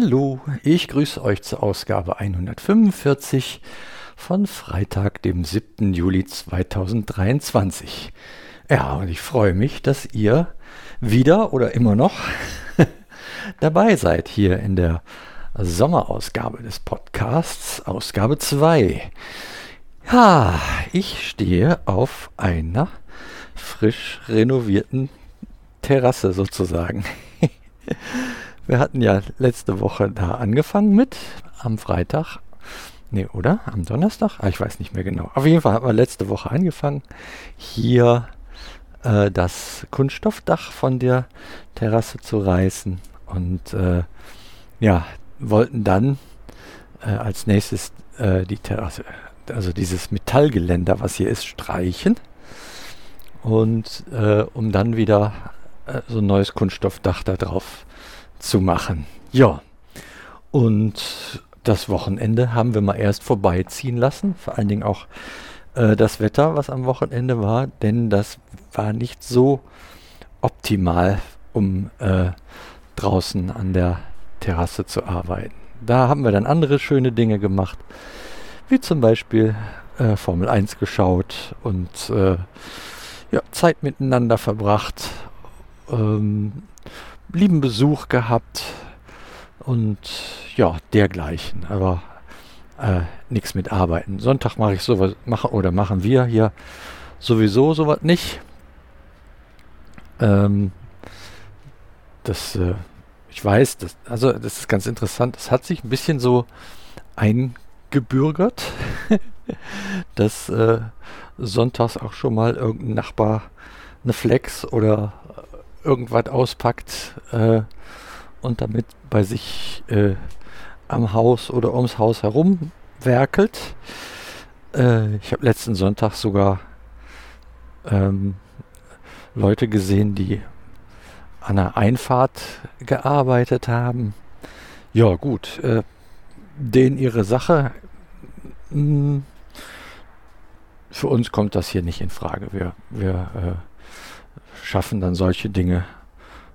Hallo, ich grüße euch zur Ausgabe 145 von Freitag, dem 7. Juli 2023. Ja, und ich freue mich, dass ihr wieder oder immer noch dabei seid hier in der Sommerausgabe des Podcasts, Ausgabe 2. Ja, ich stehe auf einer frisch renovierten Terrasse sozusagen. Wir hatten ja letzte Woche da angefangen mit, am Freitag. Nee, oder? Am Donnerstag? Ah, ich weiß nicht mehr genau. Auf jeden Fall haben wir letzte Woche angefangen, hier äh, das Kunststoffdach von der Terrasse zu reißen. Und äh, ja, wollten dann äh, als nächstes äh, die Terrasse, also dieses Metallgeländer, was hier ist, streichen. Und äh, um dann wieder äh, so ein neues Kunststoffdach da drauf zu machen. Ja, und das Wochenende haben wir mal erst vorbeiziehen lassen, vor allen Dingen auch äh, das Wetter, was am Wochenende war, denn das war nicht so optimal, um äh, draußen an der Terrasse zu arbeiten. Da haben wir dann andere schöne Dinge gemacht, wie zum Beispiel äh, Formel 1 geschaut und äh, ja, Zeit miteinander verbracht, ähm, lieben Besuch gehabt und ja, dergleichen. Aber äh, nichts mit Arbeiten. Sonntag mache ich sowas, mache oder machen wir hier sowieso sowas nicht. Ähm, das, äh, ich weiß, das, also das ist ganz interessant. Es hat sich ein bisschen so eingebürgert, dass äh, sonntags auch schon mal irgendein Nachbar eine Flex oder irgendwas auspackt äh, und damit bei sich äh, am Haus oder ums Haus herum werkelt. Äh, ich habe letzten Sonntag sogar ähm, Leute gesehen, die an einer Einfahrt gearbeitet haben. Ja gut, äh, denen ihre Sache. Mh, hm, für uns kommt das hier nicht in Frage. Wir, wir äh, schaffen dann solche Dinge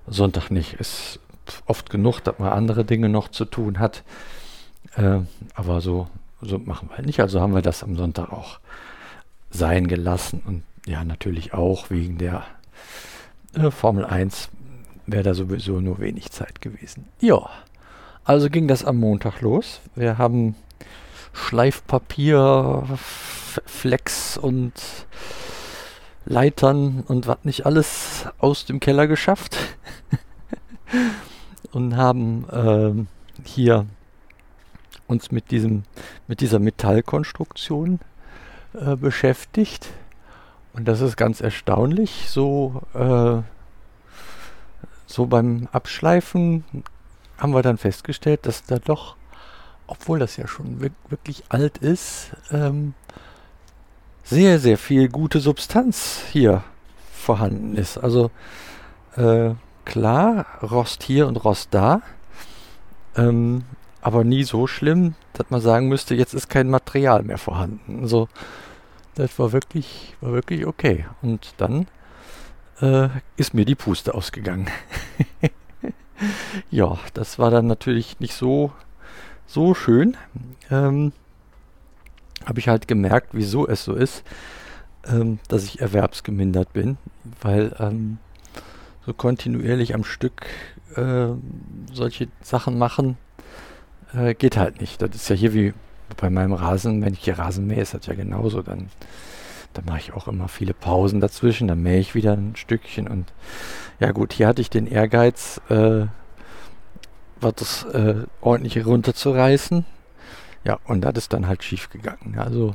Sonntag nicht. Ist oft genug, dass man andere Dinge noch zu tun hat. Äh, aber so, so machen wir nicht. Also haben wir das am Sonntag auch sein gelassen. Und ja, natürlich auch wegen der äh, Formel 1 wäre da sowieso nur wenig Zeit gewesen. Ja, also ging das am Montag los. Wir haben Schleifpapier, Flex und Leitern und was nicht alles aus dem Keller geschafft. und haben äh, hier uns mit diesem mit dieser Metallkonstruktion äh, beschäftigt und das ist ganz erstaunlich so äh, so beim Abschleifen haben wir dann festgestellt dass da doch obwohl das ja schon wirklich alt ist ähm, sehr sehr viel gute Substanz hier vorhanden ist also äh, klar, Rost hier und Rost da. Ähm, aber nie so schlimm, dass man sagen müsste, jetzt ist kein Material mehr vorhanden. Also das war wirklich, war wirklich okay. Und dann äh, ist mir die Puste ausgegangen. ja, das war dann natürlich nicht so, so schön. Ähm, Habe ich halt gemerkt, wieso es so ist, ähm, dass ich erwerbsgemindert bin, weil ähm, so kontinuierlich am Stück äh, solche Sachen machen, äh, geht halt nicht. Das ist ja hier wie bei meinem Rasen, wenn ich hier Rasen mähe, ist das ja genauso. Dann, dann mache ich auch immer viele Pausen dazwischen, dann mähe ich wieder ein Stückchen und ja gut, hier hatte ich den Ehrgeiz, äh, was äh, ordentlich runterzureißen. Ja, und das ist dann halt schief gegangen. Also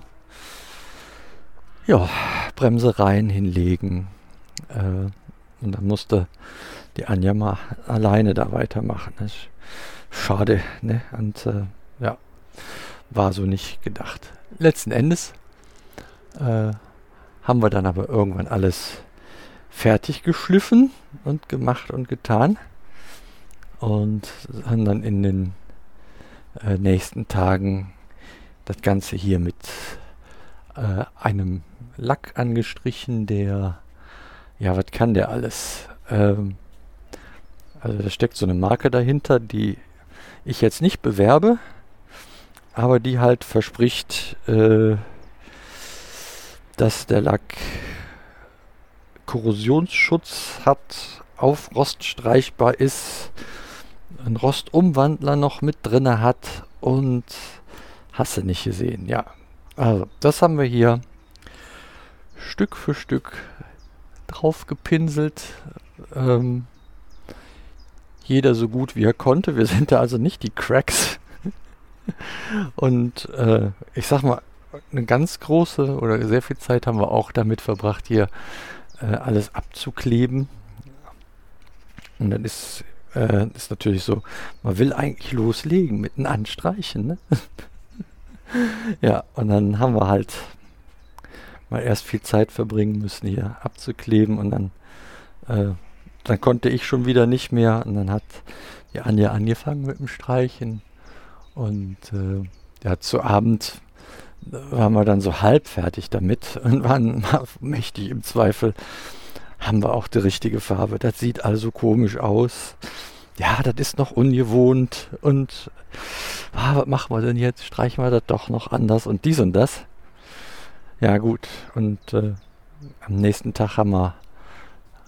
ja, Bremse rein, hinlegen, äh, und dann musste die Anja mal alleine da weitermachen. Ist schade, ne? Und äh, ja, war so nicht gedacht. Letzten Endes äh, haben wir dann aber irgendwann alles fertig geschliffen und gemacht und getan. Und haben dann in den äh, nächsten Tagen das Ganze hier mit äh, einem Lack angestrichen, der ja, was kann der alles? Ähm, also da steckt so eine Marke dahinter, die ich jetzt nicht bewerbe, aber die halt verspricht, äh, dass der Lack Korrosionsschutz hat, auf Rost streichbar ist, einen Rostumwandler noch mit drinne hat und hast du nicht gesehen. Ja, also das haben wir hier Stück für Stück drauf gepinselt. Ähm, jeder so gut wie er konnte. Wir sind da also nicht die Cracks. Und äh, ich sag mal, eine ganz große oder sehr viel Zeit haben wir auch damit verbracht, hier äh, alles abzukleben. Und dann ist, äh, ist natürlich so, man will eigentlich loslegen mit einem Anstreichen. Ne? ja, und dann haben wir halt mal erst viel Zeit verbringen müssen, hier abzukleben und dann, äh, dann konnte ich schon wieder nicht mehr und dann hat die Anja angefangen mit dem Streichen und äh, ja, zu Abend waren wir dann so halb fertig damit und waren mächtig im Zweifel, haben wir auch die richtige Farbe. Das sieht also komisch aus. Ja, das ist noch ungewohnt und ah, was machen wir denn jetzt? Streichen wir das doch noch anders und dies und das. Ja gut, und äh, am nächsten Tag haben wir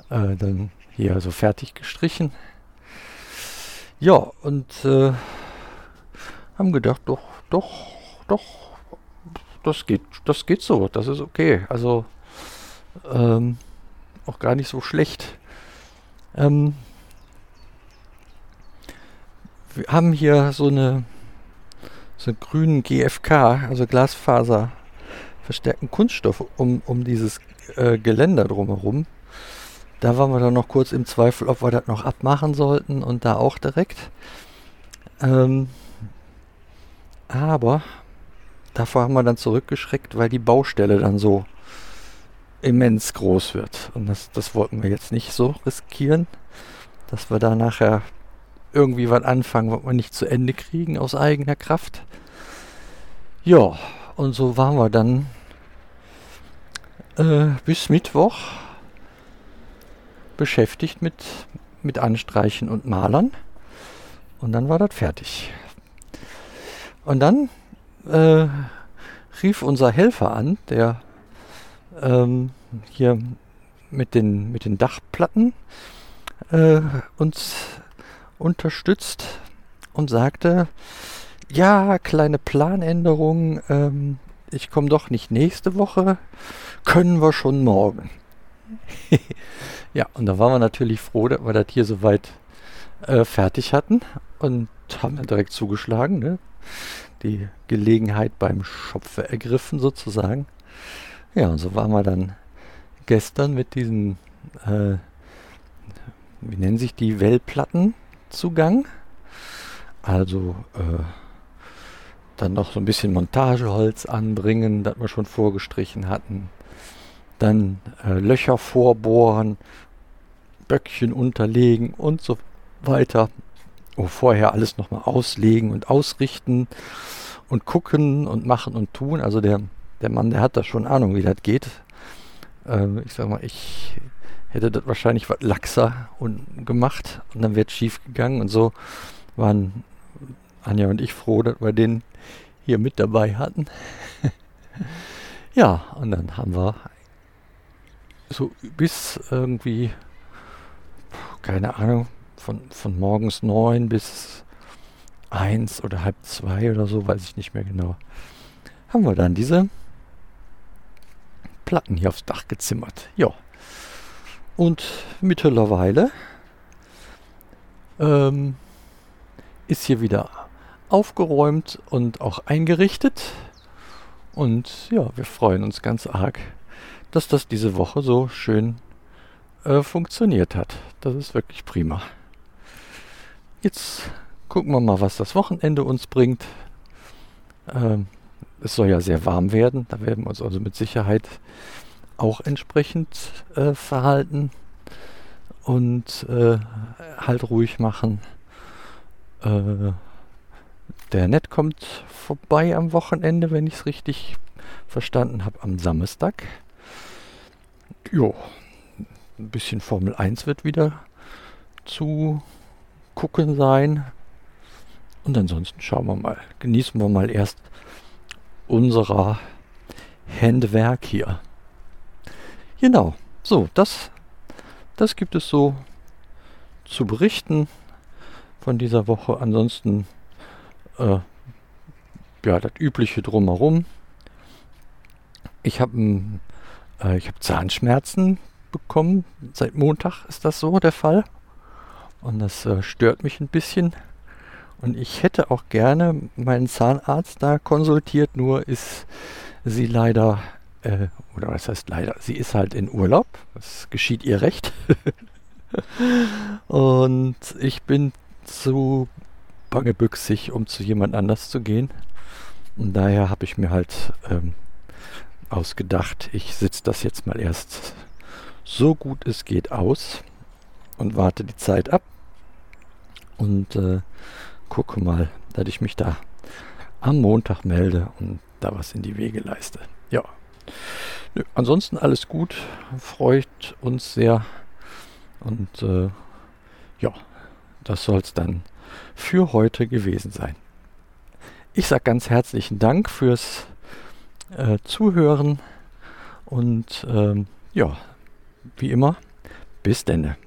äh, dann hier so fertig gestrichen. Ja, und äh, haben gedacht, doch, doch, doch, das geht, das geht so, das ist okay. Also ähm, auch gar nicht so schlecht. Ähm, wir haben hier so eine so einen grünen GFK, also Glasfaser verstärkten Kunststoff um, um dieses äh, Geländer drumherum. Da waren wir dann noch kurz im Zweifel, ob wir das noch abmachen sollten und da auch direkt. Ähm, aber davor haben wir dann zurückgeschreckt, weil die Baustelle dann so immens groß wird. Und das, das wollten wir jetzt nicht so riskieren, dass wir da nachher irgendwie was anfangen, was wir nicht zu Ende kriegen aus eigener Kraft. Ja, und so waren wir dann äh, bis Mittwoch beschäftigt mit, mit Anstreichen und Malern. Und dann war das fertig. Und dann äh, rief unser Helfer an, der ähm, hier mit den, mit den Dachplatten äh, uns unterstützt und sagte, ja, kleine Planänderung, ähm, ich komme doch nicht nächste Woche, können wir schon morgen. ja, und da waren wir natürlich froh, dass wir das hier soweit äh, fertig hatten und haben dann direkt zugeschlagen, ne? die Gelegenheit beim Schopfe ergriffen sozusagen. Ja, und so waren wir dann gestern mit diesen, äh, wie nennen sich die, Wellplatten zugang. Also äh, dann noch so ein bisschen Montageholz anbringen, das wir schon vorgestrichen hatten. Dann äh, Löcher vorbohren, Böckchen unterlegen und so weiter. Oh, vorher alles nochmal auslegen und ausrichten und gucken und machen und tun. Also der, der Mann, der hat da schon Ahnung, wie das geht. Ähm, ich sag mal, ich hätte das wahrscheinlich was laxer und gemacht und dann wäre es schief gegangen. Und so waren Anja und ich froh, dass wir den hier mit dabei hatten. ja, und dann haben wir so bis irgendwie, keine Ahnung, von, von morgens neun bis eins oder halb zwei oder so, weiß ich nicht mehr genau, haben wir dann diese Platten hier aufs Dach gezimmert. Ja. Und mittlerweile ähm, ist hier wieder aufgeräumt und auch eingerichtet. Und ja, wir freuen uns ganz arg, dass das diese Woche so schön äh, funktioniert hat. Das ist wirklich prima. Jetzt gucken wir mal, was das Wochenende uns bringt. Ähm, es soll ja sehr warm werden. Da werden wir uns also mit Sicherheit auch entsprechend äh, verhalten und äh, halt ruhig machen. Äh, der Net kommt vorbei am Wochenende, wenn ich es richtig verstanden habe, am Samstag. Jo, ein bisschen Formel 1 wird wieder zu gucken sein. Und ansonsten schauen wir mal, genießen wir mal erst unser Handwerk hier. Genau, so, das, das gibt es so zu berichten von dieser Woche. Ansonsten, äh, ja, das übliche drumherum. Ich habe äh, hab Zahnschmerzen bekommen. Seit Montag ist das so der Fall. Und das äh, stört mich ein bisschen. Und ich hätte auch gerne meinen Zahnarzt da konsultiert, nur ist sie leider, äh, oder was heißt leider, sie ist halt in Urlaub. Das geschieht ihr recht. Und ich bin zu bangebüchsig, um zu jemand anders zu gehen. Und daher habe ich mir halt ähm, ausgedacht, ich sitze das jetzt mal erst so gut es geht aus und warte die Zeit ab und äh, gucke mal, dass ich mich da am Montag melde und da was in die Wege leiste. Ja. Nö, ansonsten alles gut, freut uns sehr und äh, ja, das soll es dann für heute gewesen sein. Ich sage ganz herzlichen Dank fürs äh, Zuhören und ähm, ja, wie immer, bis denne.